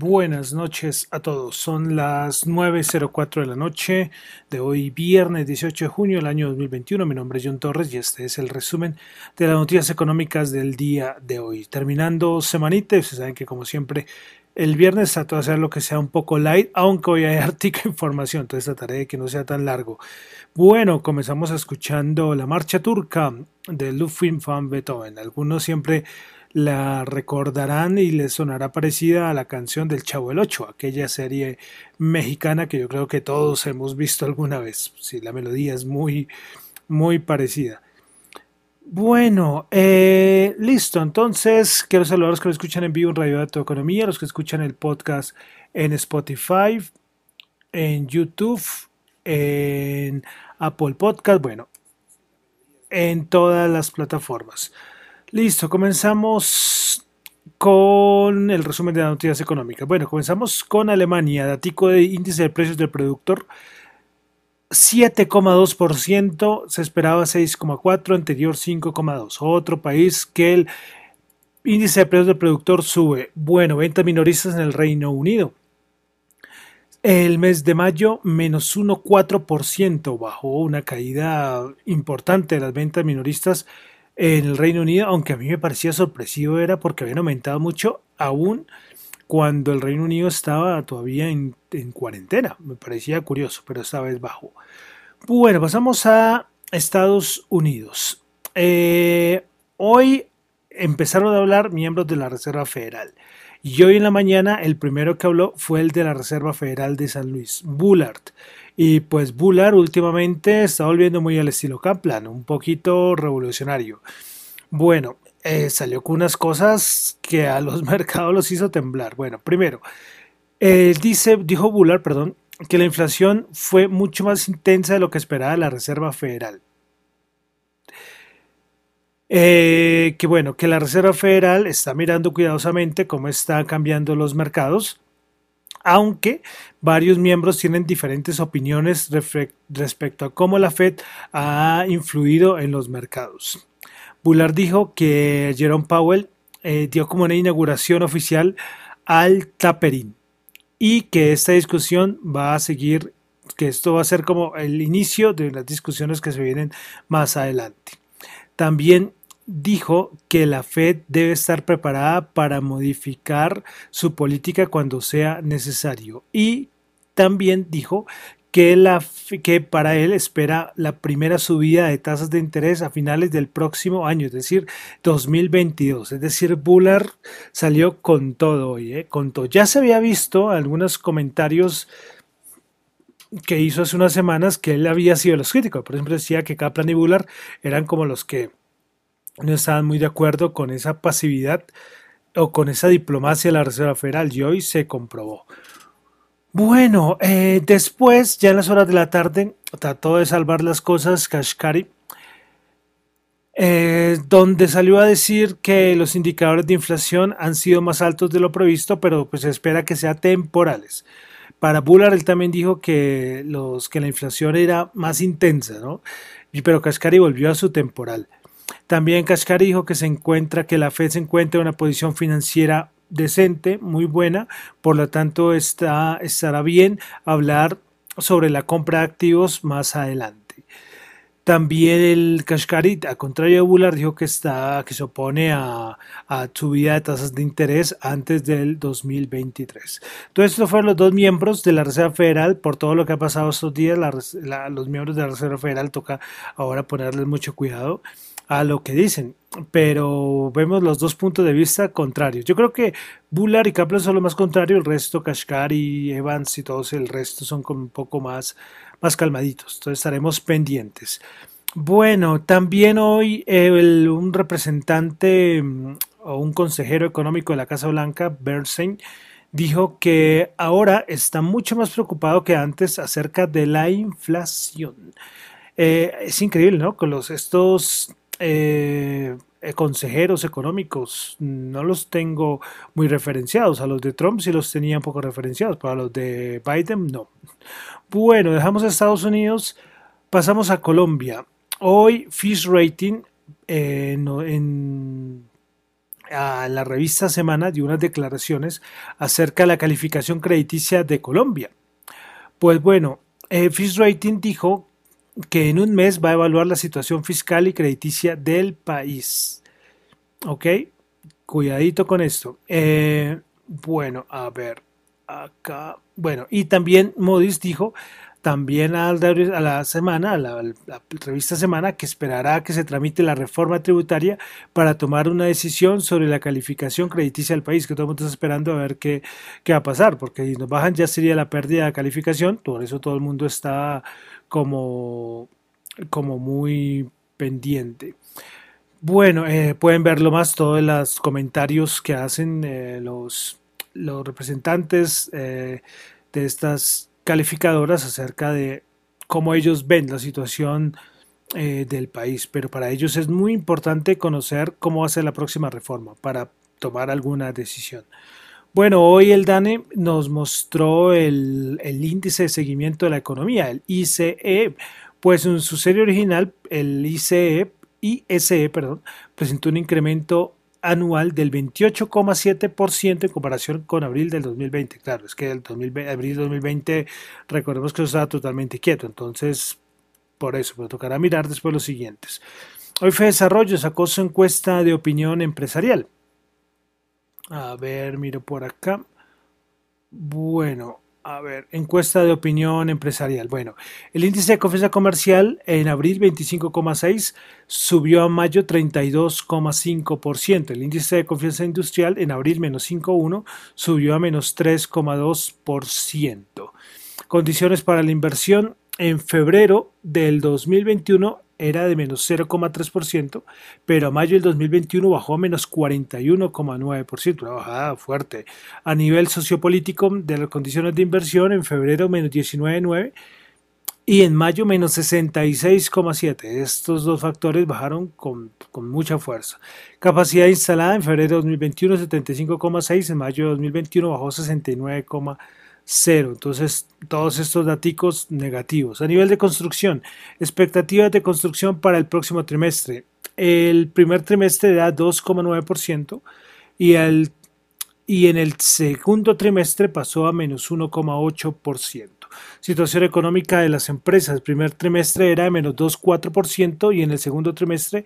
Buenas noches a todos. Son las 9.04 de la noche de hoy, viernes 18 de junio del año 2021. Mi nombre es John Torres y este es el resumen de las noticias económicas del día de hoy. Terminando semanita, ustedes saben que como siempre el viernes trato de hacer lo que sea un poco light, aunque hoy hay artículo información, entonces trataré de que no sea tan largo. Bueno, comenzamos escuchando la marcha turca de Ludwig van Beethoven. Algunos siempre la recordarán y les sonará parecida a la canción del Chavo el Ocho, aquella serie mexicana que yo creo que todos hemos visto alguna vez. Sí, la melodía es muy, muy parecida. Bueno, eh, listo. Entonces, quiero saludar a los que escuchan en vivo en Radio Dato Economía, a los que escuchan el podcast en Spotify, en YouTube, en Apple Podcast, bueno, en todas las plataformas. Listo, comenzamos con el resumen de las noticias económicas. Bueno, comenzamos con Alemania, datico de índice de precios del productor 7,2%, se esperaba 6,4%, anterior 5,2%. Otro país que el índice de precios del productor sube. Bueno, ventas minoristas en el Reino Unido. El mes de mayo, menos 1,4%, bajó una caída importante de las ventas minoristas en el Reino Unido, aunque a mí me parecía sorpresivo, era porque habían aumentado mucho aún cuando el Reino Unido estaba todavía en, cuarentena. Me parecía curioso, pero esta vez bajó. Bueno, pasamos a Estados Unidos. Eh, hoy empezaron a hablar miembros de la Reserva Federal. Y hoy en la mañana el primero que habló fue el de la Reserva Federal de San Luis, Bullard. Y pues Bullard últimamente está volviendo muy al estilo Kaplan, un poquito revolucionario. Bueno, eh, salió con unas cosas que a los mercados los hizo temblar. Bueno, primero, dice, dijo Bullard, perdón, que la inflación fue mucho más intensa de lo que esperaba la Reserva Federal. Eh, que bueno, que la Reserva Federal está mirando cuidadosamente cómo están cambiando los mercados aunque varios miembros tienen diferentes opiniones respecto a cómo la Fed ha influido en los mercados. Bullard dijo que Jerome Powell eh, dio como una inauguración oficial al tapering y que esta discusión va a seguir, que esto va a ser como el inicio de las discusiones que se vienen más adelante. También dijo que la Fed debe estar preparada para modificar su política cuando sea necesario y también dijo que, la, que para él espera la primera subida de tasas de interés a finales del próximo año, es decir, 2022. Es decir, Bullard salió con todo hoy, ¿eh? con todo. Ya se había visto algunos comentarios que hizo hace unas semanas que él había sido los críticos. Por ejemplo, decía que Kaplan y Bullard eran como los que no estaban muy de acuerdo con esa pasividad o con esa diplomacia de la Reserva Federal y hoy se comprobó. Bueno, eh, después, ya en las horas de la tarde, trató de salvar las cosas Kashkari, eh, donde salió a decir que los indicadores de inflación han sido más altos de lo previsto, pero pues se espera que sean temporales. Para Bullard, él también dijo que, los, que la inflación era más intensa, ¿no? Pero Kashkari volvió a su temporal. También Kashkari dijo que se encuentra, que la Fed se encuentra en una posición financiera decente, muy buena, por lo tanto está, estará bien hablar sobre la compra de activos más adelante. También el Kashkari, a contrario de Bullard, dijo que, está, que se opone a, a subida de tasas de interés antes del 2023. Entonces, estos fueron los dos miembros de la Reserva Federal. Por todo lo que ha pasado estos días, los miembros de la Reserva Federal toca ahora ponerles mucho cuidado a lo que dicen, pero vemos los dos puntos de vista contrarios. Yo creo que Bullard y Kaplan son lo más contrario, el resto, Kashkari, Evans y todos el resto son como un poco más, más calmaditos, entonces estaremos pendientes. Bueno, también hoy un representante mm, o un consejero económico de la Casa Blanca, Bernstein, dijo que ahora está mucho más preocupado que antes acerca de la inflación. Eh, es increíble, ¿no? Con los, estos eh, eh, consejeros económicos no los tengo muy referenciados. A los de Trump sí los tenía un poco referenciados, pero a los de Biden no. Bueno, dejamos a Estados Unidos, pasamos a Colombia. Hoy Fish Rating en, a la revista Semana dio unas declaraciones acerca de la calificación crediticia de Colombia. Pues bueno, eh, Fitch Rating dijo que en un mes va a evaluar la situación fiscal y crediticia del país. ¿Ok? Cuidadito con esto. Eh, bueno, a ver, acá. Bueno, y también Modis dijo también a la semana, a la, revista Semana, que esperará que se tramite la reforma tributaria para tomar una decisión sobre la calificación crediticia del país, que todo el mundo está esperando a ver qué, qué va a pasar, porque si nos bajan ya sería la pérdida de calificación, por eso todo el mundo está como, como muy pendiente. Bueno, eh, pueden verlo más todos los comentarios que hacen eh, los, los representantes eh, de estas calificadoras acerca de cómo ellos ven la situación del país. Pero para ellos es muy importante conocer cómo va a ser la próxima reforma para tomar alguna decisión. Bueno, hoy el DANE nos mostró el, índice de seguimiento de la economía, el ICE, pues en su serie original, el ICE, ISE, perdón, presentó un incremento anual del 28,7% en comparación con abril del 2020. Claro, es que el 2020, abril del 2020, recordemos que estaba totalmente quieto, entonces por eso, pero tocará mirar después los siguientes. Hoy Fue Desarrollo sacó su encuesta de opinión empresarial. A ver, miro por acá. Bueno, a ver, encuesta de opinión empresarial. Bueno, el índice de confianza comercial en abril 25,6 subió a mayo 32,5%. El índice de confianza industrial en abril menos 5,1 subió a menos 3,2%. Condiciones para la inversión en febrero del 2021 era de menos 0,3%, pero a mayo del 2021 bajó a menos 41,9%, una bajada fuerte. A nivel sociopolítico de las condiciones de inversión, en febrero menos 19,9% y en mayo menos 66,7%. Estos dos factores bajaron con, con, mucha fuerza. Capacidad instalada en febrero de 2021 75,6%, en mayo de 2021 bajó 69,7% cero. Entonces, todos estos datos negativos. A nivel de construcción, expectativas de construcción para el próximo trimestre. El primer trimestre da 2,9% y, y en el segundo trimestre pasó a menos 1,8%. Situación económica de las empresas. El primer trimestre era de menos 2,4% y en el segundo trimestre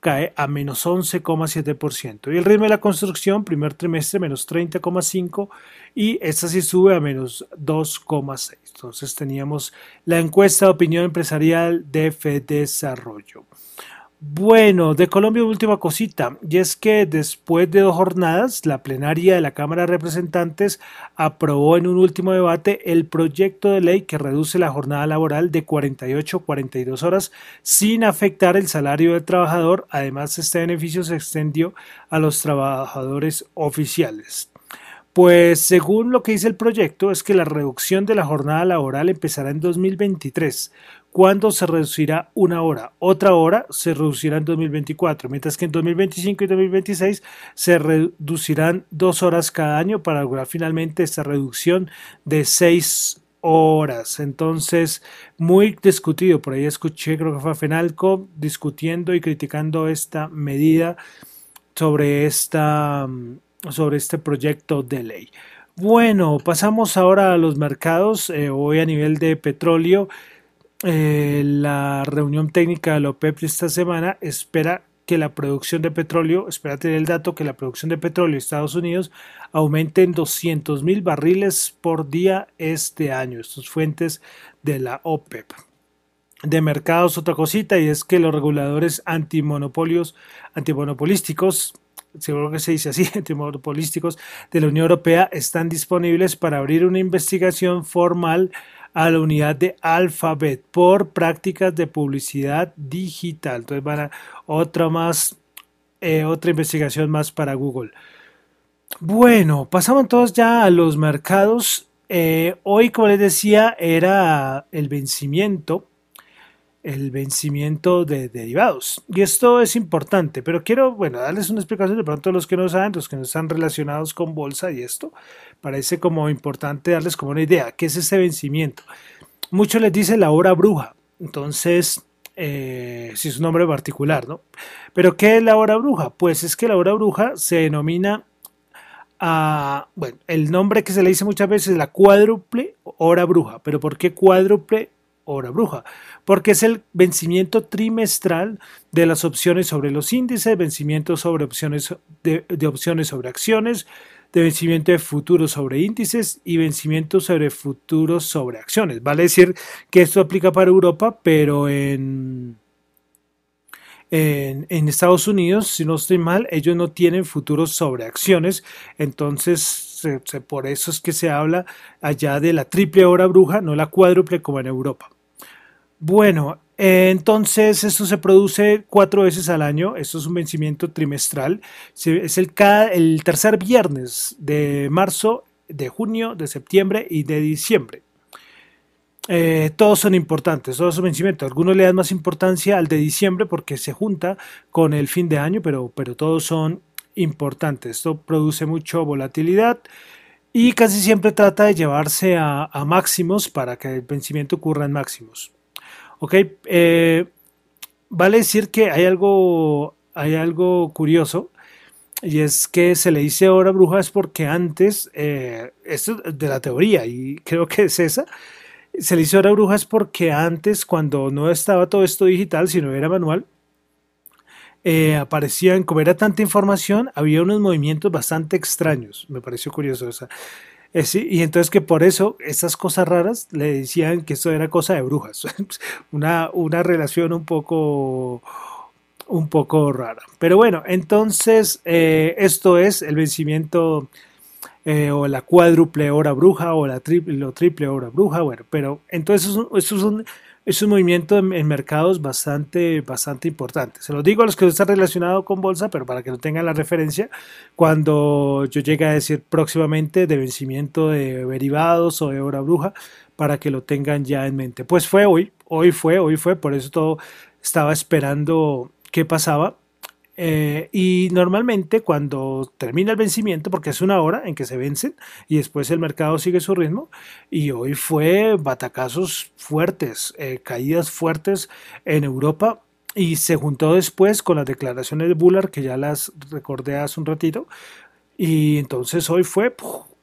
cae a menos 11,7%. Y el ritmo de la construcción, primer trimestre, menos 30,5% y esta sí sube a menos 2,6%. Entonces teníamos la encuesta de opinión empresarial de Desarrollo. Bueno, de Colombia última cosita, y es que después de dos jornadas, la plenaria de la Cámara de Representantes aprobó en un último debate el proyecto de ley que reduce la jornada laboral de 48 a 42 horas sin afectar el salario del trabajador. Además, este beneficio se extendió a los trabajadores oficiales. Pues según lo que dice el proyecto es que la reducción de la jornada laboral empezará en 2023 ¿Cuándo se reducirá una hora? Otra hora se reducirá en 2024, mientras que en 2025 y 2026 se reducirán dos horas cada año para lograr finalmente esta reducción de seis horas. Entonces, muy discutido. Por ahí escuché, creo que fue Fenalco, discutiendo y criticando esta medida sobre, esta, sobre este proyecto de ley. Bueno, pasamos ahora a los mercados. Eh, hoy a nivel de petróleo eh, la reunión técnica de la OPEP esta semana espera que la producción de petróleo, espera tener el dato que la producción de petróleo de Estados Unidos aumente en 200 mil barriles por día este año. Estas fuentes de la OPEP. De mercados, otra cosita, y es que los reguladores antimonopolios, antimonopolísticos, seguro que se dice así, antimonopolísticos de la Unión Europea están disponibles para abrir una investigación formal a la unidad de Alphabet por prácticas de publicidad digital. Entonces van a otra más, eh, otra investigación más para Google. Bueno, pasamos entonces ya a los mercados. Eh, hoy, como les decía, era el vencimiento el vencimiento de derivados. Y esto es importante, pero quiero, bueno, darles una explicación de pronto a los que no saben, los que no están relacionados con bolsa y esto, parece como importante darles como una idea, ¿qué es ese vencimiento? Muchos les dice la hora bruja, entonces eh, si es un nombre particular, ¿no? Pero ¿qué es la hora bruja? Pues es que la hora bruja se denomina a, bueno, el nombre que se le dice muchas veces es la cuádruple hora bruja. ¿Pero por qué cuádruple hora bruja? Porque es el vencimiento trimestral de las opciones sobre los índices, vencimiento sobre opciones de, opciones sobre acciones, de vencimiento de futuros sobre índices y vencimiento sobre futuros sobre acciones. Vale decir que esto aplica para Europa, pero en, en, Estados Unidos, si no estoy mal, ellos no tienen futuros sobre acciones, entonces por eso es que se habla allá de la triple hora bruja, no la cuádruple como en Europa. Bueno, entonces, esto se produce cuatro veces al año. Esto es un vencimiento trimestral. Es el, tercer viernes de marzo, de junio, de septiembre y de diciembre. Eh, todos son importantes, todos son vencimientos. Algunos le dan más importancia al de diciembre porque se junta con el fin de año, pero, pero todos son importantes. Esto produce mucha volatilidad y casi siempre trata de llevarse a, máximos para que el vencimiento ocurra en máximos. Ok, eh, vale decir que hay algo, hay algo curioso y es que se le dice hora bruja es porque antes, eh, esto es de la teoría y creo que es esa, se le dice hora bruja es porque antes cuando no estaba todo esto digital, sino era manual, eh, aparecían, como era tanta información, había unos movimientos bastante extraños. Me pareció curioso. esa. Eh, y entonces que por eso esas cosas raras le decían que esto era cosa de brujas. una, una relación un poco un poco rara. Pero bueno, entonces eh, esto es el vencimiento eh, o la cuádruple hora bruja o la triple, triple hora bruja. Bueno, pero entonces eso es un, es un movimiento en, mercados bastante, bastante importante. Se lo digo a los que están relacionados con bolsa, pero para que no tengan la referencia, cuando yo llegue a decir próximamente de vencimiento de derivados o de hora bruja, para que lo tengan ya en mente. Pues fue hoy, hoy fue, hoy fue, por eso todo estaba esperando qué pasaba. Eh, y normalmente cuando termina el vencimiento, porque es una hora en que se vencen y después el mercado sigue su ritmo, y hoy fue batacazos fuertes, eh, caídas fuertes en Europa y se juntó después con las declaraciones de Bullard que ya las recordé hace un ratito y entonces hoy fue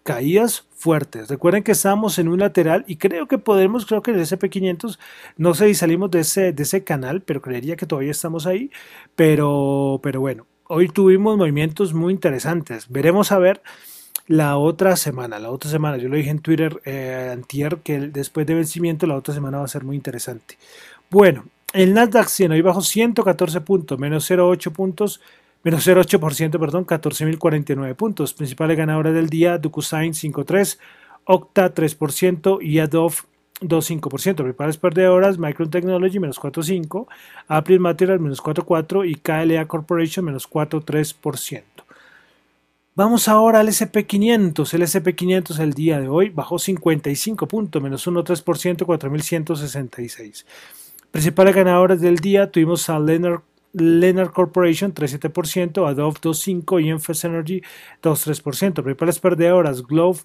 caídas fuertes. Recuerden que estamos en un lateral y creo que podemos, creo que el SP500, no sé si salimos de ese, de ese canal, pero creería que todavía estamos ahí. Pero, pero bueno, hoy tuvimos movimientos muy interesantes. Veremos a ver la otra semana. La otra semana, yo lo dije en Twitter eh, antier, que después de vencimiento la otra semana va a ser muy interesante. Bueno, el Nasdaq 100 hoy bajo 114 puntos, menos 0,8 puntos menos 0,8%, perdón, 14.049 puntos. Principales ganadoras del día, DocuSign 5.3, Octa 3% y Adobe 2.5%. Principales perdedoras, Micron Technology menos 4.5%, Apple Material menos 4.4% y KLA Corporation menos 4.3%. Vamos ahora al SP500. El SP500 el día de hoy bajó 55 puntos, menos 1,3%, 4.166. Principales ganadoras del día tuvimos a Leonard Leonard Corporation 3,7%, Adobe 2,5% y Enfas Energy 2,3%. Principales perdedoras, Glove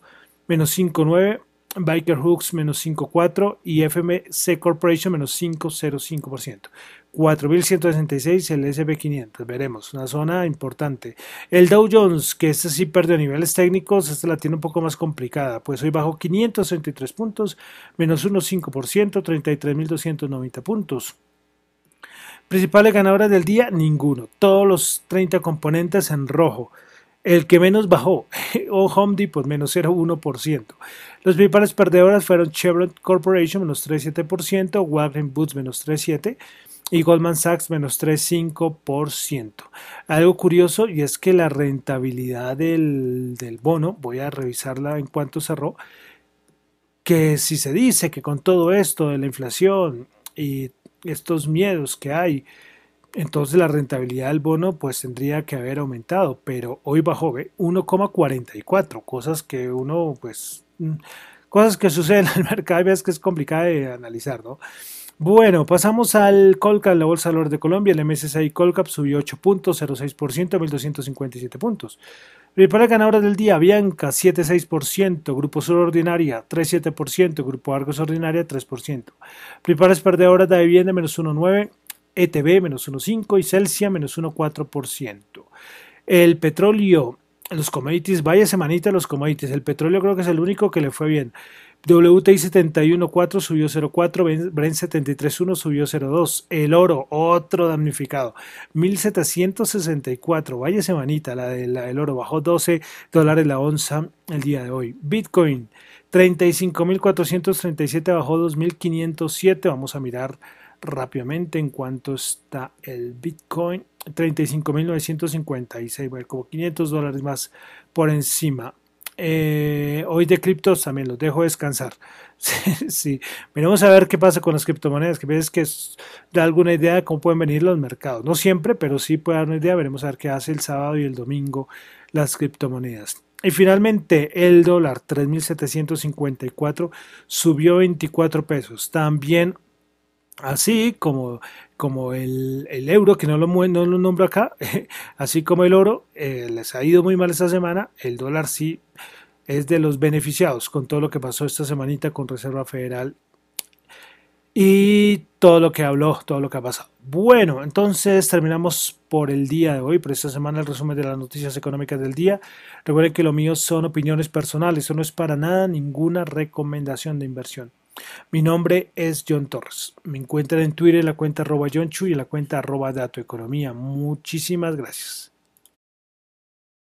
menos 5,9%, Biker Hooks menos 5,4% y FMC Corporation menos 5,05%. 4.166 el SP500, veremos, una zona importante. El Dow Jones, que este sí perdió niveles técnicos, esta la tiene un poco más complicada, pues hoy bajó 563 puntos, menos 1,5%, 33.290 puntos. Principales ganadores del día, ninguno. Todos los 30 componentes en rojo. El que menos bajó, o Home Depot, menos 0,1%. Los principales perdedores fueron Chevron Corporation, menos 3,7%, Walgreens Boots, menos 3,7%, y Goldman Sachs, menos 3,5%. Algo curioso, y es que la rentabilidad del, del bono, voy a revisarla en cuanto cerró, que si se dice que con todo esto de la inflación y estos miedos que hay, entonces la rentabilidad del bono pues tendría que haber aumentado, pero hoy bajó 1,44, cosas que uno pues mm, cosas que suceden en el mercado y ves que es complicado de analizar, ¿no? Bueno, pasamos al Colcap, la Bolsa de Valores de Colombia. El MSCI Colcap subió 8.06% a 1.257 puntos. Principales ganadoras del día, Bianca 7,6%, Grupo Sur Ordinaria 3,7%, Grupo Argos Ordinaria 3%. Principales perdedoras de vivienda menos 1,9%, ETB menos 1,5 y Celsia menos 1,4%. El petróleo, los commodities, vaya semanita los commodities. El petróleo creo que es el único que le fue bien. WTI 71.4 subió 0.4, Brent 73.1 subió 0.2. El oro, otro damnificado, 1.764. Vaya semanita la, de, la del oro, bajó 12 dólares la onza el día de hoy. Bitcoin 35.437, bajó 2.507. Vamos a mirar rápidamente en cuanto está el Bitcoin. 35.956, bueno, como 500 dólares más por encima. Eh, hoy de criptos también los dejo descansar. sí, Veremos a ver qué pasa con las criptomonedas, que ves que da alguna idea de cómo pueden venir los mercados. No siempre, pero sí puede dar una idea. Veremos a ver qué hace el sábado y el domingo las criptomonedas. Y finalmente el dólar 3.754 subió 24 pesos. También así como, como el, euro, que no lo, no lo nombro acá, así como el oro, eh, les ha ido muy mal esta semana, el dólar sí es de los beneficiados con todo lo que pasó esta semanita con Reserva Federal y todo lo que habló, todo lo que ha pasado. Bueno, entonces terminamos por el día de hoy, por esta semana el resumen de las noticias económicas del día. Recuerden que lo mío son opiniones personales, eso no es para nada ninguna recomendación de inversión. Mi nombre es John Torres. Me encuentran en Twitter la cuenta arroba John Chu y la cuenta arroba Dato Economía. Muchísimas gracias.